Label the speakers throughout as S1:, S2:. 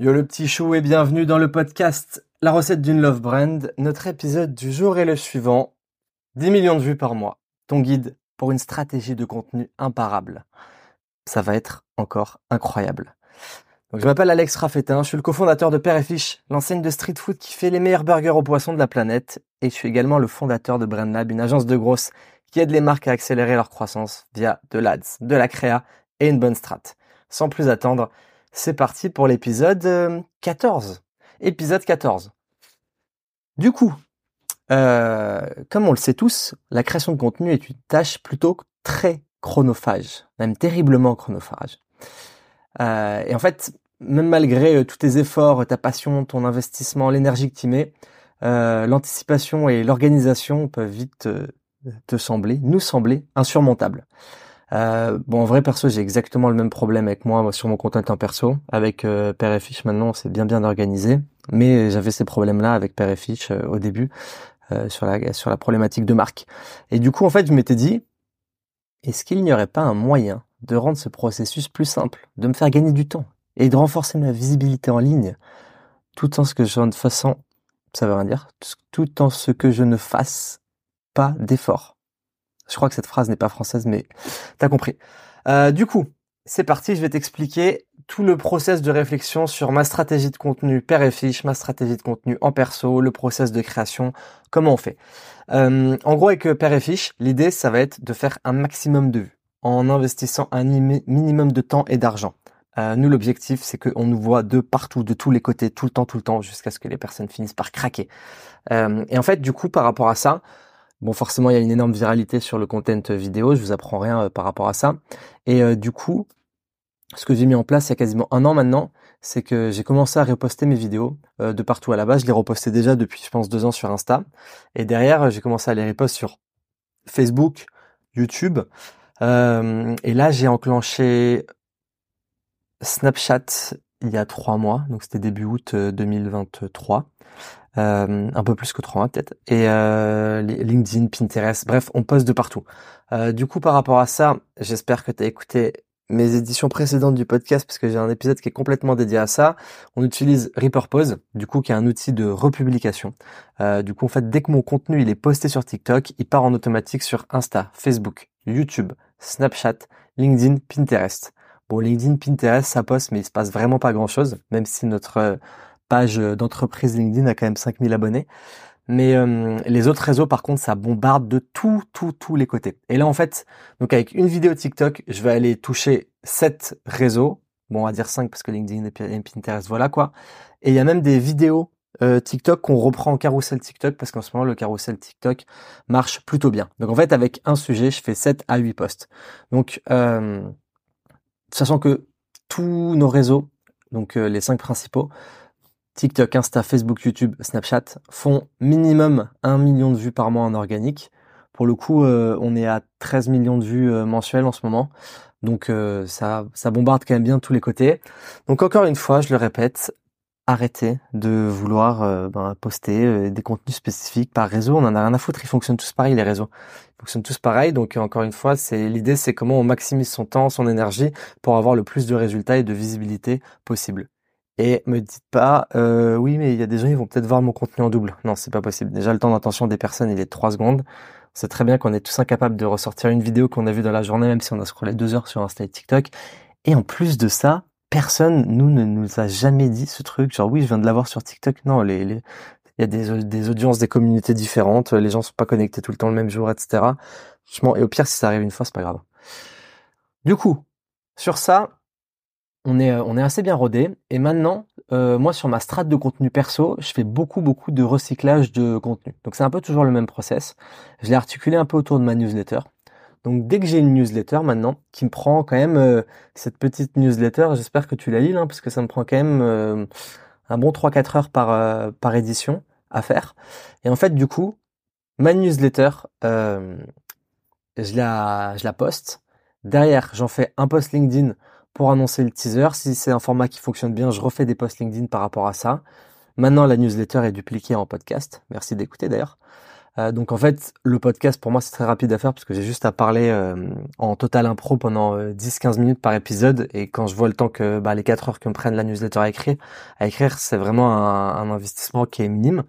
S1: Yo le petit chou et bienvenue dans le podcast La recette d'une love brand. Notre épisode du jour est le suivant. 10 millions de vues par mois. Ton guide pour une stratégie de contenu imparable. Ça va être encore incroyable. Donc, je m'appelle Alex Raffetin, je suis le cofondateur de Père et Fiche, l'enseigne de street food qui fait les meilleurs burgers aux poissons de la planète. Et je suis également le fondateur de BrandLab, une agence de grosses qui aide les marques à accélérer leur croissance via de l'ADS, de la créa et une bonne strat. Sans plus attendre, c'est parti pour l'épisode 14. Euh, épisode 14. Du coup, euh, comme on le sait tous, la création de contenu est une tâche plutôt très chronophage, même terriblement chronophage. Euh, et en fait, même malgré tous tes efforts, ta passion, ton investissement, l'énergie que tu mets, l'anticipation et l'organisation peuvent vite te sembler, nous sembler insurmontables. Euh, bon, en vrai, perso, j'ai exactement le même problème avec moi, sur mon compte en perso. Avec euh, Père et Fiche, maintenant, c'est bien bien organisé. Mais j'avais ces problèmes-là avec Père et Fiche euh, au début, euh, sur, la, sur la problématique de marque. Et du coup, en fait, je m'étais dit, est-ce qu'il n'y aurait pas un moyen de rendre ce processus plus simple, de me faire gagner du temps et de renforcer ma visibilité en ligne, tout en ce que je ne ça veut rien dire, tout en ce que je ne fasse pas d'effort. Je crois que cette phrase n'est pas française, mais t'as compris. Euh, du coup, c'est parti, je vais t'expliquer tout le process de réflexion sur ma stratégie de contenu père et fiche, ma stratégie de contenu en perso, le process de création, comment on fait. Euh, en gros, avec père et fiche, l'idée, ça va être de faire un maximum de vues en investissant un minimum de temps et d'argent. Euh, nous, l'objectif, c'est qu'on nous voit de partout, de tous les côtés, tout le temps, tout le temps, jusqu'à ce que les personnes finissent par craquer. Euh, et en fait, du coup, par rapport à ça, Bon, forcément, il y a une énorme viralité sur le content vidéo. Je vous apprends rien euh, par rapport à ça. Et euh, du coup, ce que j'ai mis en place il y a quasiment un an maintenant, c'est que j'ai commencé à reposter mes vidéos euh, de partout à la base. Je les repostais déjà depuis, je pense, deux ans sur Insta. Et derrière, j'ai commencé à les reposter sur Facebook, YouTube. et là, j'ai enclenché Snapchat il y a trois mois, donc c'était début août 2023 euh, un peu plus que 3 peut-être, et euh, LinkedIn, Pinterest, bref, on poste de partout. Euh, du coup, par rapport à ça, j'espère que tu as écouté mes éditions précédentes du podcast parce que j'ai un épisode qui est complètement dédié à ça. On utilise Repurpose, du coup, qui est un outil de republication. Euh, du coup, en fait, dès que mon contenu il est posté sur TikTok, il part en automatique sur Insta, Facebook, YouTube, Snapchat, LinkedIn, Pinterest. Bon, LinkedIn, Pinterest, ça poste, mais il se passe vraiment pas grand chose, même si notre page d'entreprise LinkedIn a quand même 5000 abonnés. Mais euh, les autres réseaux, par contre, ça bombarde de tout, tout, tous les côtés. Et là, en fait, donc avec une vidéo TikTok, je vais aller toucher 7 réseaux. Bon, on va dire 5 parce que LinkedIn et Pinterest, voilà quoi. Et il y a même des vidéos euh, TikTok qu'on reprend en carrousel TikTok parce qu'en ce moment, le carrousel TikTok marche plutôt bien. Donc en fait, avec un sujet, je fais 7 à 8 posts. Donc, euh, sachant que tous nos réseaux, donc les 5 principaux, TikTok, Insta, Facebook, YouTube, Snapchat font minimum 1 million de vues par mois en organique. Pour le coup, euh, on est à 13 millions de vues euh, mensuelles en ce moment. Donc euh, ça, ça bombarde quand même bien tous les côtés. Donc encore une fois, je le répète, arrêtez de vouloir ben, poster des contenus spécifiques par réseau. On en a rien à foutre. Ils fonctionnent tous pareil les réseaux. Ils fonctionnent tous pareil. Donc encore une fois, c'est l'idée, c'est comment on maximise son temps, son énergie pour avoir le plus de résultats et de visibilité possible. Et me dites pas, euh, oui, mais il y a des gens, ils vont peut-être voir mon contenu en double. Non, c'est pas possible. Déjà, le temps d'attention des personnes, il est de 3 secondes. C'est très bien qu'on est tous incapables de ressortir une vidéo qu'on a vue dans la journée, même si on a scrollé deux heures sur Insta et TikTok. Et en plus de ça, personne, nous, ne nous a jamais dit ce truc. Genre, oui, je viens de l'avoir sur TikTok. Non, il y a des, audiences, des communautés différentes. Les gens sont pas connectés tout le temps le même jour, etc. Et au pire, si ça arrive une fois, c'est pas grave. Du coup, sur ça, on est, on est assez bien rodé. Et maintenant, euh, moi, sur ma strate de contenu perso, je fais beaucoup, beaucoup de recyclage de contenu. Donc, c'est un peu toujours le même process. Je l'ai articulé un peu autour de ma newsletter. Donc, dès que j'ai une newsletter maintenant, qui me prend quand même euh, cette petite newsletter, j'espère que tu la lis, hein, parce que ça me prend quand même un bon 3-4 heures par, par édition à faire. Et en fait, du coup, ma newsletter, je la, je la poste. Derrière, j'en fais un post LinkedIn pour annoncer le teaser. Si c'est un format qui fonctionne bien, je refais des posts LinkedIn par rapport à ça. Maintenant, la newsletter est dupliquée en podcast. Merci d'écouter d'ailleurs. Euh, donc en fait, le podcast pour moi c'est très rapide à faire parce que j'ai juste à parler euh, en total impro pendant 10-15 minutes par épisode et quand je vois le temps que bah, les 4 heures que me prennent la newsletter à écrire, à écrire c'est vraiment un, investissement qui est minime.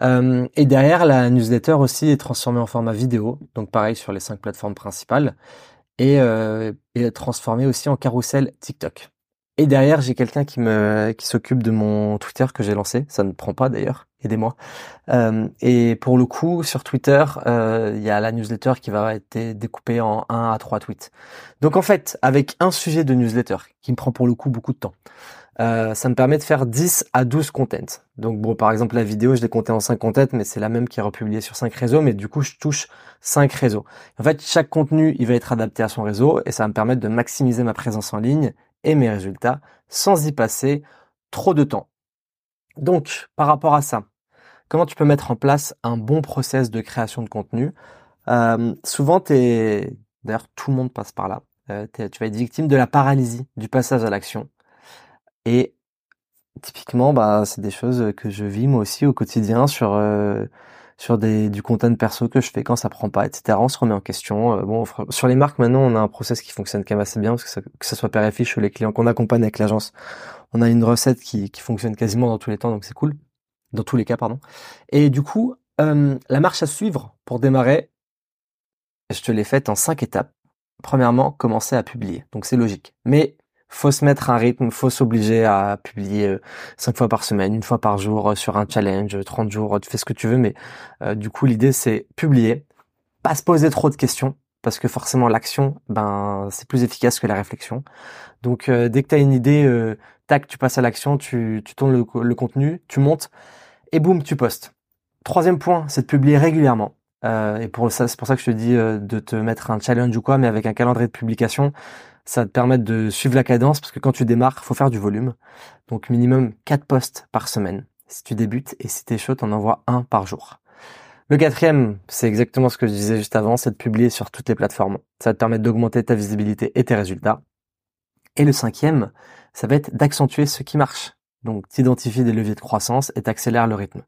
S1: et derrière la newsletter aussi est transformée en format vidéo, donc pareil sur les cinq plateformes principales et, euh, et transformée aussi en carrousel TikTok. Et derrière, j'ai quelqu'un qui me qui s'occupe de mon Twitter que j'ai lancé. Ça ne prend pas d'ailleurs. Aidez-moi. Euh, et pour le coup, sur Twitter, euh, il y a la newsletter qui va être découpée en 1 à 3 tweets. Donc en fait, avec un sujet de newsletter qui me prend pour le coup beaucoup de temps, euh, ça me permet de faire 10 à 12 contents. Donc bon, par exemple, la vidéo, je l'ai compté en 5 contents, mais c'est la même qui est republiée sur 5 réseaux, mais du coup, je touche 5 réseaux. En fait, chaque contenu, il va être adapté à son réseau et ça va me permettre de maximiser ma présence en ligne et mes résultats sans y passer trop de temps. Donc, par rapport à ça, comment tu peux mettre en place un bon process de création de contenu? Euh, Souvent, t'es, d'ailleurs, tout le monde passe par là. Euh, tu vas être victime de la paralysie du passage à l'action. Et typiquement, bah, c'est des choses que je vis moi aussi au quotidien sur euh, sur des, du content perso que je fais quand ça prend pas, etc. On se remet en question. Euh, bon, sur les marques maintenant, on a un process qui fonctionne quand même assez bien parce que ça, que ce soit père ou les clients qu'on accompagne avec l'agence, on a une recette qui, qui fonctionne quasiment dans tous les temps, donc c'est cool. Dans tous les cas, pardon. Et du coup, euh, la marche à suivre pour démarrer, je te l'ai faite en cinq étapes. Premièrement, commencer à publier. Donc c'est logique. Mais faut se mettre un rythme, faut s'obliger à publier euh, cinq fois par semaine, une fois par jour euh, sur un challenge, 30 jours, tu fais ce que tu veux, mais euh, du coup l'idée c'est publier, pas se poser trop de questions, parce que forcément l'action, ben c'est plus efficace que la réflexion. Donc dès que tu as une idée, tac, tu passes à l'action, tu, tu tournes le, le, contenu, tu montes, et boum, tu postes. Troisième point, c'est de publier régulièrement. et pour ça, c'est pour ça que je te dis de te mettre un challenge ou quoi, mais avec un calendrier de publication ça va te permettre de suivre la cadence parce que quand tu démarres, faut faire du volume. Donc minimum 4 posts par semaine si tu débutes et si t'es chaud, t'en envoies un par jour. Le quatrième, c'est exactement ce que je disais juste avant, c'est de publier sur toutes les plateformes. Ça va te permettre d'augmenter ta visibilité et tes résultats. Et le cinquième, ça va être d'accentuer ce qui marche. Donc t'identifies des leviers de croissance et t'accélères le rythme.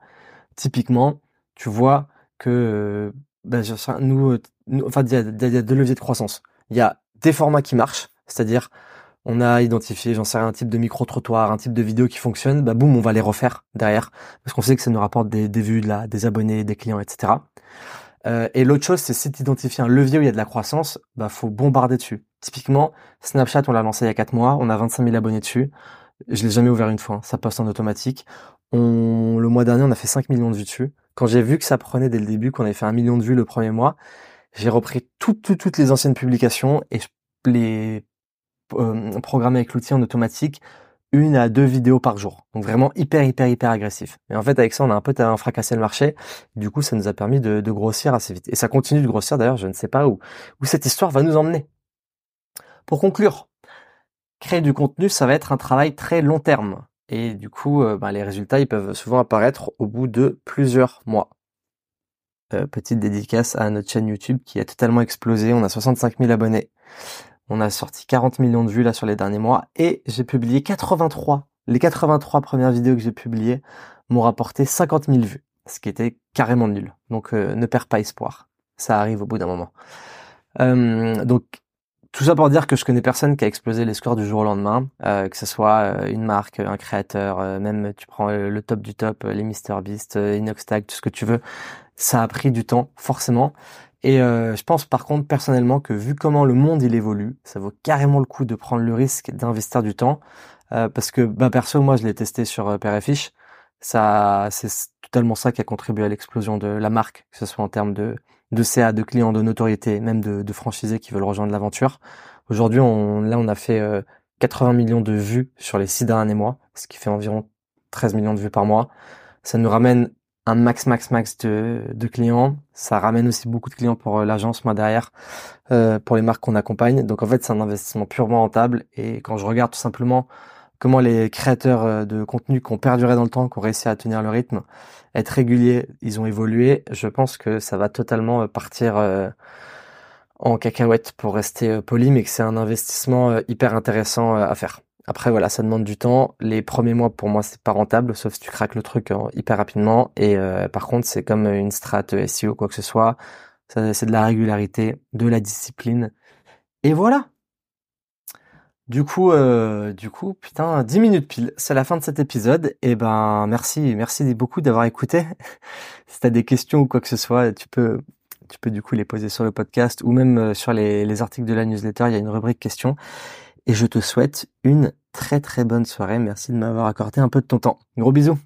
S1: Typiquement, tu vois que ben, nous, nous, enfin il y a deux leviers de croissance. Il y a des formats qui marchent, c'est-à-dire on a identifié, j'en sais rien, un type de micro-trottoir, un type de vidéo qui fonctionne, bah boum, on va les refaire derrière, parce qu'on sait que ça nous rapporte des, des vues, des abonnés, des clients, etc. Euh, et l'autre chose, c'est si tu identifies un levier où il y a de la croissance, bah faut bombarder dessus. Typiquement, Snapchat, on l'a lancé il y a 4 mois, on a 25 000 abonnés dessus. Je l'ai jamais ouvert une fois, hein. ça poste en automatique. On, le mois dernier, on a fait 5 millions de vues dessus. Quand j'ai vu que ça prenait dès le début, qu'on avait fait un million de vues le premier mois, j'ai repris toutes, toutes, toutes les anciennes publications et je les euh, programmer avec l'outil en automatique une à deux vidéos par jour. Donc vraiment hyper, hyper, hyper agressif. Et en fait, avec ça, on a un peu fracassé le marché. Du coup, ça nous a permis de, de, grossir assez vite. Et ça continue de grossir d'ailleurs, je ne sais pas où, où cette histoire va nous emmener. Pour conclure, créer du contenu, ça va être un travail très long terme. Et du coup, euh, bah, les résultats, ils peuvent souvent apparaître au bout de plusieurs mois. Euh, petite dédicace à notre chaîne YouTube qui a totalement explosé. On a 65 000 abonnés. On a sorti 40 millions de vues là sur les derniers mois et j'ai publié 83. Les 83 premières vidéos que j'ai publiées m'ont rapporté 50 000 vues, ce qui était carrément nul. Donc euh, ne perds pas espoir. Ça arrive au bout d'un moment. Euh, donc tout ça pour dire que je connais personne qui a explosé les scores du jour au lendemain, euh, que ce soit une marque, un créateur, même tu prends le top du top, les MrBeast, Inoxtag, tout ce que tu veux ça a pris du temps, forcément. Et euh, je pense par contre personnellement que vu comment le monde il évolue, ça vaut carrément le coup de prendre le risque d'investir du temps. Euh, parce que bah perso moi je l'ai testé sur euh, Ça c'est totalement ça qui a contribué à l'explosion de la marque, que ce soit en termes de, de CA, de clients, de notoriété, même de, de franchisés qui veulent rejoindre l'aventure. Aujourd'hui on là on a fait 80 millions de vues sur les six derniers mois, ce qui fait environ 13 millions de vues par mois. Ça nous ramène un max max max de, clients. Ça ramène aussi beaucoup de clients pour euh, l'agence moi derrière, euh, pour les marques qu'on accompagne. Donc en fait c'est un investissement purement rentable. Et quand je regarde tout simplement comment les créateurs euh, de contenu qui ont perduré dans le temps, qui ont réussi à tenir le rythme, être réguliers, ils ont évolué, je pense que ça va totalement partir en cacahuète pour rester poli, mais que c'est un investissement hyper intéressant à faire. Après voilà, ça demande du temps. Les premiers mois pour moi c'est pas rentable, sauf si tu craques le truc hyper rapidement. Et par contre c'est comme une strat SEO quoi que ce soit. C'est de la régularité, de la discipline. Et voilà. Du coup, euh, du coup, putain, 10 minutes pile, c'est la fin de cet épisode. Et ben, merci, merci beaucoup d'avoir écouté. si t'as des questions ou quoi que ce soit, tu peux, tu peux du coup les poser sur le podcast ou même euh, sur les articles de la newsletter. Il y a une rubrique questions. Et je te souhaite une très très bonne soirée. Merci de m'avoir accordé un peu de ton temps. Gros bisous.